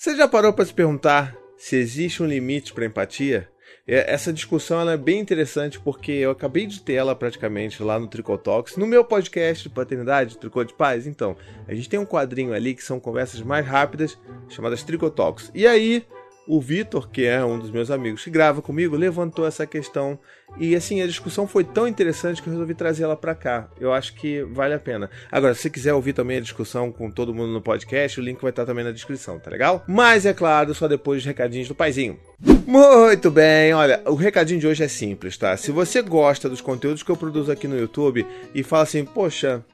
Você já parou para se perguntar se existe um limite para empatia? É, essa discussão é bem interessante porque eu acabei de ter ela praticamente lá no Tricotalks, no meu podcast de paternidade, Tricô de Paz. Então, a gente tem um quadrinho ali que são conversas mais rápidas, chamadas Tricotalks. E aí, o Vitor, que é um dos meus amigos que grava comigo, levantou essa questão e assim a discussão foi tão interessante que eu resolvi trazer ela para cá. Eu acho que vale a pena. Agora, se você quiser ouvir também a discussão com todo mundo no podcast, o link vai estar também na descrição, tá legal? Mas é claro, só depois dos recadinhos do paizinho. Muito bem, olha, o recadinho de hoje é simples, tá? Se você gosta dos conteúdos que eu produzo aqui no YouTube e fala assim, poxa,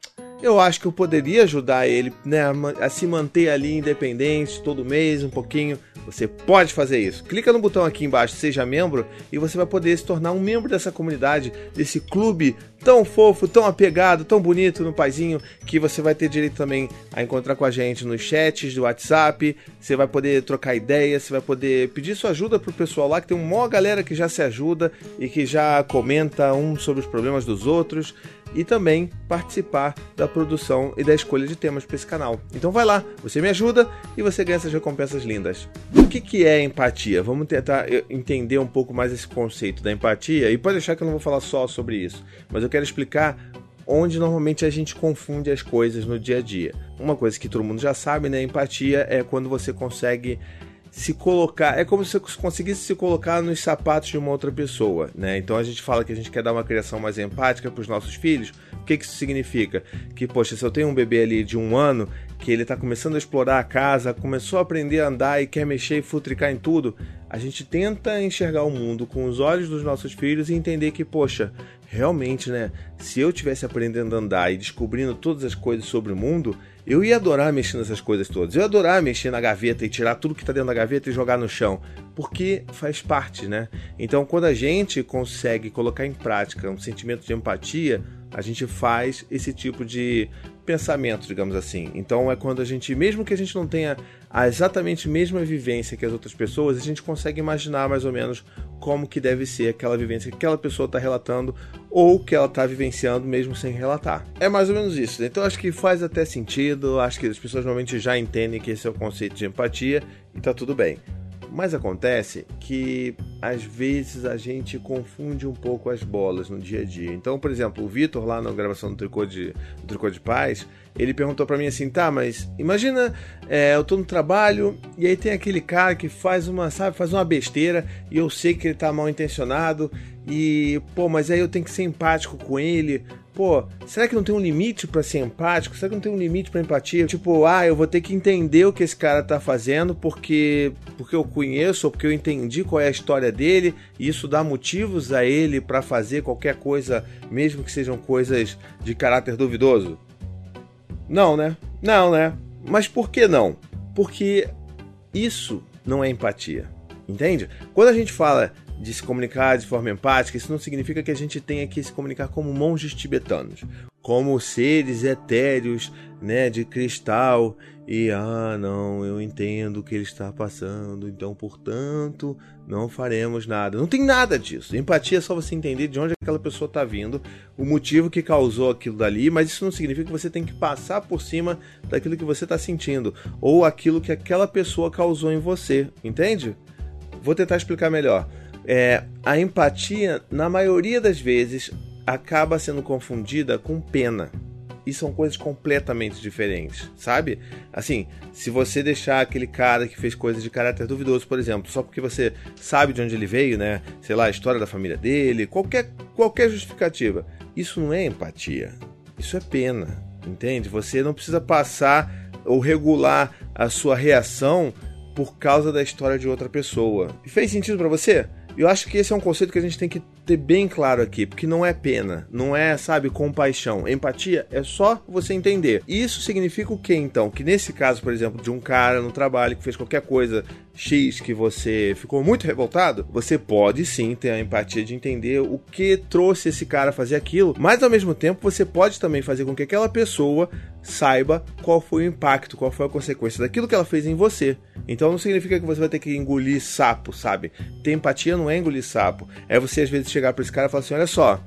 eu acho que eu poderia ajudar ele né, a se manter ali independente todo mês, um pouquinho. Você pode fazer isso. Clica no botão aqui embaixo, seja membro, e você vai poder se tornar um membro dessa comunidade, desse clube tão fofo, tão apegado, tão bonito no paizinho, que você vai ter direito também a encontrar com a gente nos chats do WhatsApp. Você vai poder trocar ideias, você vai poder pedir sua ajuda pro pessoal lá, que tem uma galera que já se ajuda e que já comenta um sobre os problemas dos outros e também participar da produção e da escolha de temas para esse canal. Então vai lá, você me ajuda e você ganha essas recompensas lindas. O que, que é empatia? Vamos tentar eh, entender um pouco mais esse conceito da empatia e pode deixar que eu não vou falar só sobre isso, mas eu quero explicar onde normalmente a gente confunde as coisas no dia a dia. Uma coisa que todo mundo já sabe, né? Empatia é quando você consegue se colocar, é como se você conseguisse se colocar nos sapatos de uma outra pessoa, né? Então a gente fala que a gente quer dar uma criação mais empática para os nossos filhos. O que, que isso significa? Que, poxa, se eu tenho um bebê ali de um ano que ele está começando a explorar a casa, começou a aprender a andar e quer mexer e futricar em tudo, a gente tenta enxergar o mundo com os olhos dos nossos filhos e entender que, poxa, realmente, né? Se eu tivesse aprendendo a andar e descobrindo todas as coisas sobre o mundo, eu ia adorar mexer nessas coisas todas. Eu ia adorar mexer na gaveta e tirar tudo que está dentro da gaveta e jogar no chão, porque faz parte, né? Então, quando a gente consegue colocar em prática um sentimento de empatia, a gente faz esse tipo de pensamento, digamos assim. Então, é quando a gente, mesmo que a gente não tenha a exatamente mesma vivência que as outras pessoas, a gente consegue imaginar mais ou menos como que deve ser aquela vivência que aquela pessoa está relatando ou que ela está vivenciando mesmo sem relatar. É mais ou menos isso. Então acho que faz até sentido, acho que as pessoas normalmente já entendem que esse é o conceito de empatia e tá tudo bem. Mas acontece que às vezes a gente confunde um pouco as bolas no dia a dia. Então, por exemplo, o Vitor lá na gravação do Tricô de, do Tricô de Paz, ele perguntou para mim assim, tá, mas imagina, é, eu tô no trabalho e aí tem aquele cara que faz uma, sabe, faz uma besteira e eu sei que ele tá mal intencionado e, pô, mas aí eu tenho que ser empático com ele. Pô, será que não tem um limite para ser empático? Será que não tem um limite para empatia? Tipo, ah, eu vou ter que entender o que esse cara tá fazendo porque porque eu conheço ou porque eu entendi qual é a história dele e isso dá motivos a ele para fazer qualquer coisa, mesmo que sejam coisas de caráter duvidoso? Não, né? Não, né? Mas por que não? Porque isso não é empatia. Entende? Quando a gente fala de se comunicar de forma empática, isso não significa que a gente tenha que se comunicar como monges tibetanos, como seres etéreos, né, de cristal e ah, não, eu entendo o que ele está passando, então, portanto, não faremos nada. Não tem nada disso. Empatia é só você entender de onde aquela pessoa está vindo, o motivo que causou aquilo dali, mas isso não significa que você tem que passar por cima daquilo que você está sentindo ou aquilo que aquela pessoa causou em você, entende? Vou tentar explicar melhor. É, a empatia, na maioria das vezes, acaba sendo confundida com pena. E são coisas completamente diferentes, sabe? Assim, se você deixar aquele cara que fez coisas de caráter duvidoso, por exemplo, só porque você sabe de onde ele veio, né? Sei lá, a história da família dele, qualquer, qualquer justificativa, isso não é empatia. Isso é pena, entende? Você não precisa passar ou regular a sua reação por causa da história de outra pessoa. Fez sentido para você? Eu acho que esse é um conceito que a gente tem que ter bem claro aqui, porque não é pena, não é, sabe, compaixão. Empatia é só você entender. Isso significa o que então? Que nesse caso, por exemplo, de um cara no trabalho que fez qualquer coisa X que você ficou muito revoltado, você pode sim ter a empatia de entender o que trouxe esse cara a fazer aquilo, mas ao mesmo tempo você pode também fazer com que aquela pessoa saiba qual foi o impacto, qual foi a consequência daquilo que ela fez em você. Então não significa que você vai ter que engolir sapo, sabe? Ter empatia não é engolir sapo. É você às vezes chegar para esse cara e falar assim: olha só,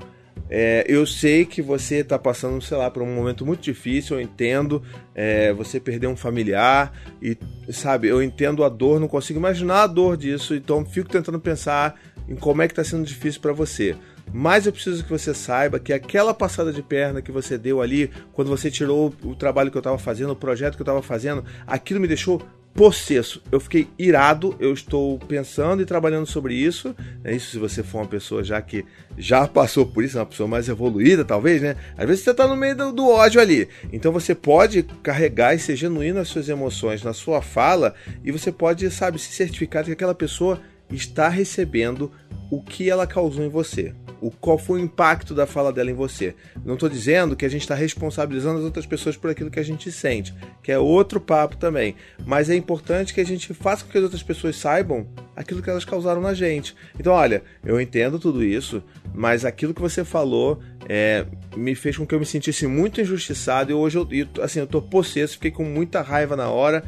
é, eu sei que você está passando, sei lá, por um momento muito difícil, eu entendo. É, você perdeu um familiar e, sabe, eu entendo a dor, não consigo imaginar a dor disso, então fico tentando pensar em como é que está sendo difícil para você. Mas eu preciso que você saiba que aquela passada de perna que você deu ali, quando você tirou o trabalho que eu estava fazendo, o projeto que eu estava fazendo, aquilo me deixou possesso. Eu fiquei irado, eu estou pensando e trabalhando sobre isso. É isso se você for uma pessoa já que já passou por isso, uma pessoa mais evoluída, talvez, né? Às vezes você está no meio do, do, ódio ali. Então você pode carregar e ser genuíno as suas emoções na sua fala e você pode, sabe, se certificar de que aquela pessoa está recebendo o que ela causou em você o qual foi o impacto da fala dela em você. Não estou dizendo que a gente está responsabilizando as outras pessoas por aquilo que a gente sente, que é outro papo também. Mas é importante que a gente faça com que as outras pessoas saibam aquilo que elas causaram na gente. Então, olha, eu entendo tudo isso, mas aquilo que você falou é, me fez com que eu me sentisse muito injustiçado e hoje eu, assim, eu possesso, fiquei com muita raiva na hora.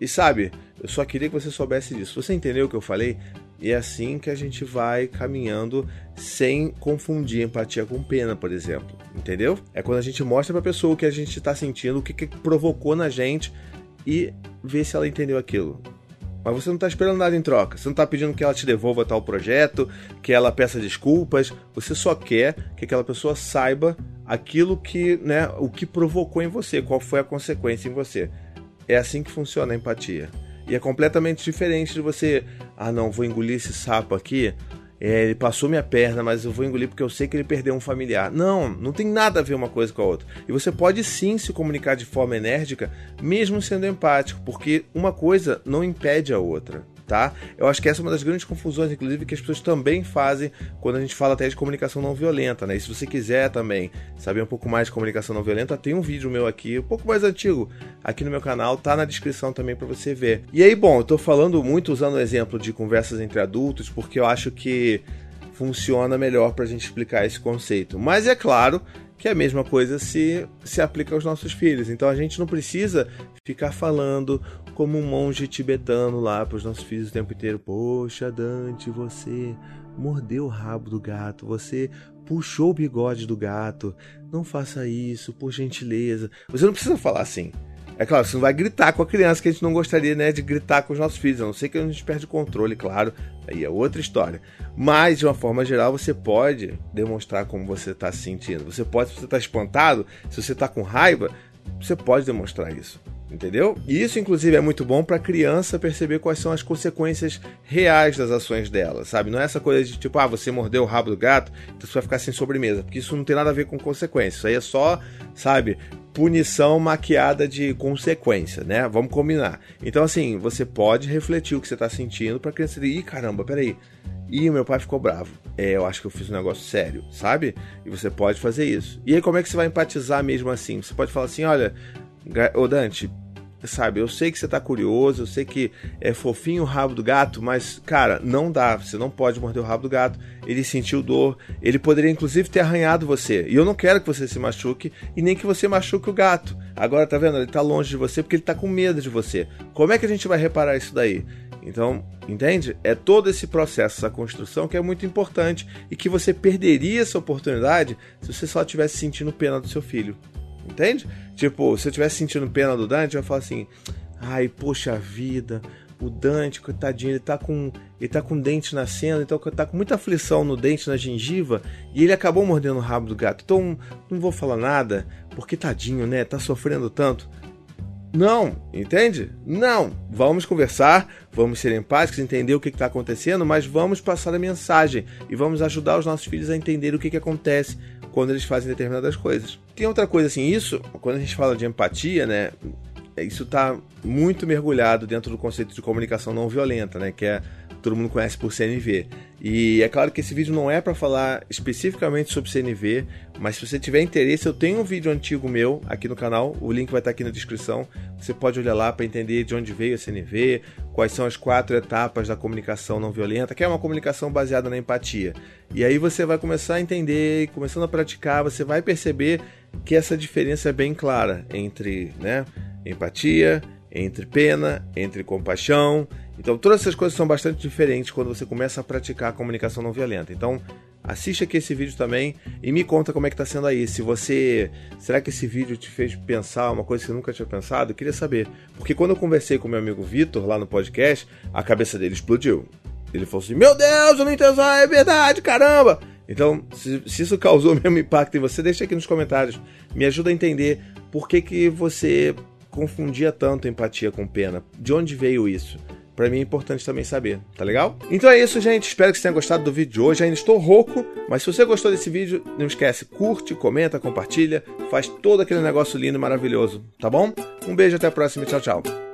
E sabe, eu só queria que você soubesse disso. Você entendeu o que eu falei? E é assim que a gente vai caminhando sem confundir empatia com pena, por exemplo. Entendeu? É quando a gente mostra pra pessoa o que a gente está sentindo, o que, que provocou na gente e vê se ela entendeu aquilo. Mas você não está esperando nada em troca. Você não está pedindo que ela te devolva tal projeto, que ela peça desculpas. Você só quer que aquela pessoa saiba aquilo que, né, o que provocou em você, qual foi a consequência em você. É assim que funciona a empatia. E é completamente diferente de você, ah não, vou engolir esse sapo aqui. É, ele passou minha perna, mas eu vou engolir porque eu sei que ele perdeu um familiar. Não, não tem nada a ver uma coisa com a outra. E você pode sim se comunicar de forma enérgica, mesmo sendo empático, porque uma coisa não impede a outra tá? Eu acho que essa é uma das grandes confusões, inclusive, que as pessoas também fazem quando a gente fala até de comunicação não violenta, né? E se você quiser também saber um pouco mais de comunicação não violenta, tem um vídeo meu aqui, um pouco mais antigo, aqui no meu canal, tá na descrição também para você ver. E aí, bom, eu tô falando muito usando o exemplo de conversas entre adultos, porque eu acho que funciona melhor para a gente explicar esse conceito. Mas é claro que a mesma coisa se, se aplica aos nossos filhos. Então a gente não precisa ficar falando como um monge tibetano lá para os nossos filhos o tempo inteiro. Poxa, Dante, você mordeu o rabo do gato, você puxou o bigode do gato. Não faça isso, por gentileza. Você não precisa falar assim. É claro, você não vai gritar com a criança que a gente não gostaria né, de gritar com os nossos filhos, a não ser que a gente perde o controle, claro, aí é outra história. Mas, de uma forma geral, você pode demonstrar como você está se sentindo. Você pode, se você está espantado, se você está com raiva, você pode demonstrar isso. Entendeu? E isso, inclusive, é muito bom para a criança perceber quais são as consequências reais das ações dela, sabe? Não é essa coisa de tipo, ah, você mordeu o rabo do gato, então você vai ficar sem sobremesa, porque isso não tem nada a ver com consequências. Isso aí é só, sabe, punição maquiada de consequência, né? Vamos combinar. Então, assim, você pode refletir o que você está sentindo para a criança dizer, ih, caramba, peraí. Ih, meu pai ficou bravo. É, eu acho que eu fiz um negócio sério, sabe? E você pode fazer isso. E aí, como é que você vai empatizar mesmo assim? Você pode falar assim: olha, ô Dante, sabe? Eu sei que você tá curioso, eu sei que é fofinho o rabo do gato, mas, cara, não dá. Você não pode morder o rabo do gato. Ele sentiu dor. Ele poderia, inclusive, ter arranhado você. E eu não quero que você se machuque e nem que você machuque o gato. Agora, tá vendo? Ele tá longe de você porque ele tá com medo de você. Como é que a gente vai reparar isso daí? Então, entende? É todo esse processo, essa construção que é muito importante e que você perderia essa oportunidade se você só estivesse sentindo pena do seu filho. Entende? Tipo, se eu tivesse sentindo pena do Dante, eu ia falar assim: ai, poxa vida, o Dante, coitadinho, ele tá com. Ele tá com dente nascendo, então tá com muita aflição no dente, na gengiva, e ele acabou mordendo o rabo do gato. Então não vou falar nada, porque tadinho, né? Tá sofrendo tanto. Não, entende? Não. Vamos conversar, vamos ser empáticos, entender o que está acontecendo, mas vamos passar a mensagem e vamos ajudar os nossos filhos a entender o que, que acontece quando eles fazem determinadas coisas. Tem outra coisa assim, isso, quando a gente fala de empatia, né? Isso está muito mergulhado dentro do conceito de comunicação não violenta, né? Que é todo mundo conhece por CNV. E é claro que esse vídeo não é para falar especificamente sobre CNV, mas se você tiver interesse, eu tenho um vídeo antigo meu aqui no canal, o link vai estar aqui na descrição. Você pode olhar lá para entender de onde veio a CNV, quais são as quatro etapas da comunicação não violenta, que é uma comunicação baseada na empatia. E aí você vai começar a entender, começando a praticar, você vai perceber que essa diferença é bem clara entre, né, empatia, entre pena, entre compaixão. Então, todas essas coisas são bastante diferentes quando você começa a praticar a comunicação não violenta. Então, Assiste aqui esse vídeo também e me conta como é que tá sendo aí. Se você. Será que esse vídeo te fez pensar uma coisa que você nunca tinha pensado? Eu queria saber. Porque quando eu conversei com meu amigo Vitor lá no podcast, a cabeça dele explodiu. Ele falou assim: Meu Deus, o Nintendo é verdade, caramba! Então, se, se, isso causou o mesmo impacto em você, deixa aqui nos comentários. Me ajuda a entender por que, que você confundia tanto empatia com pena. De onde veio isso? Para mim é importante também saber, tá legal? Então é isso, gente. Espero que você tenha gostado do vídeo de hoje. Ainda estou rouco, mas se você gostou desse vídeo, não esquece, curte, comenta, compartilha, faz todo aquele negócio lindo e maravilhoso, tá bom? Um beijo, até a próxima tchau, tchau.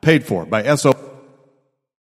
paid for by SO.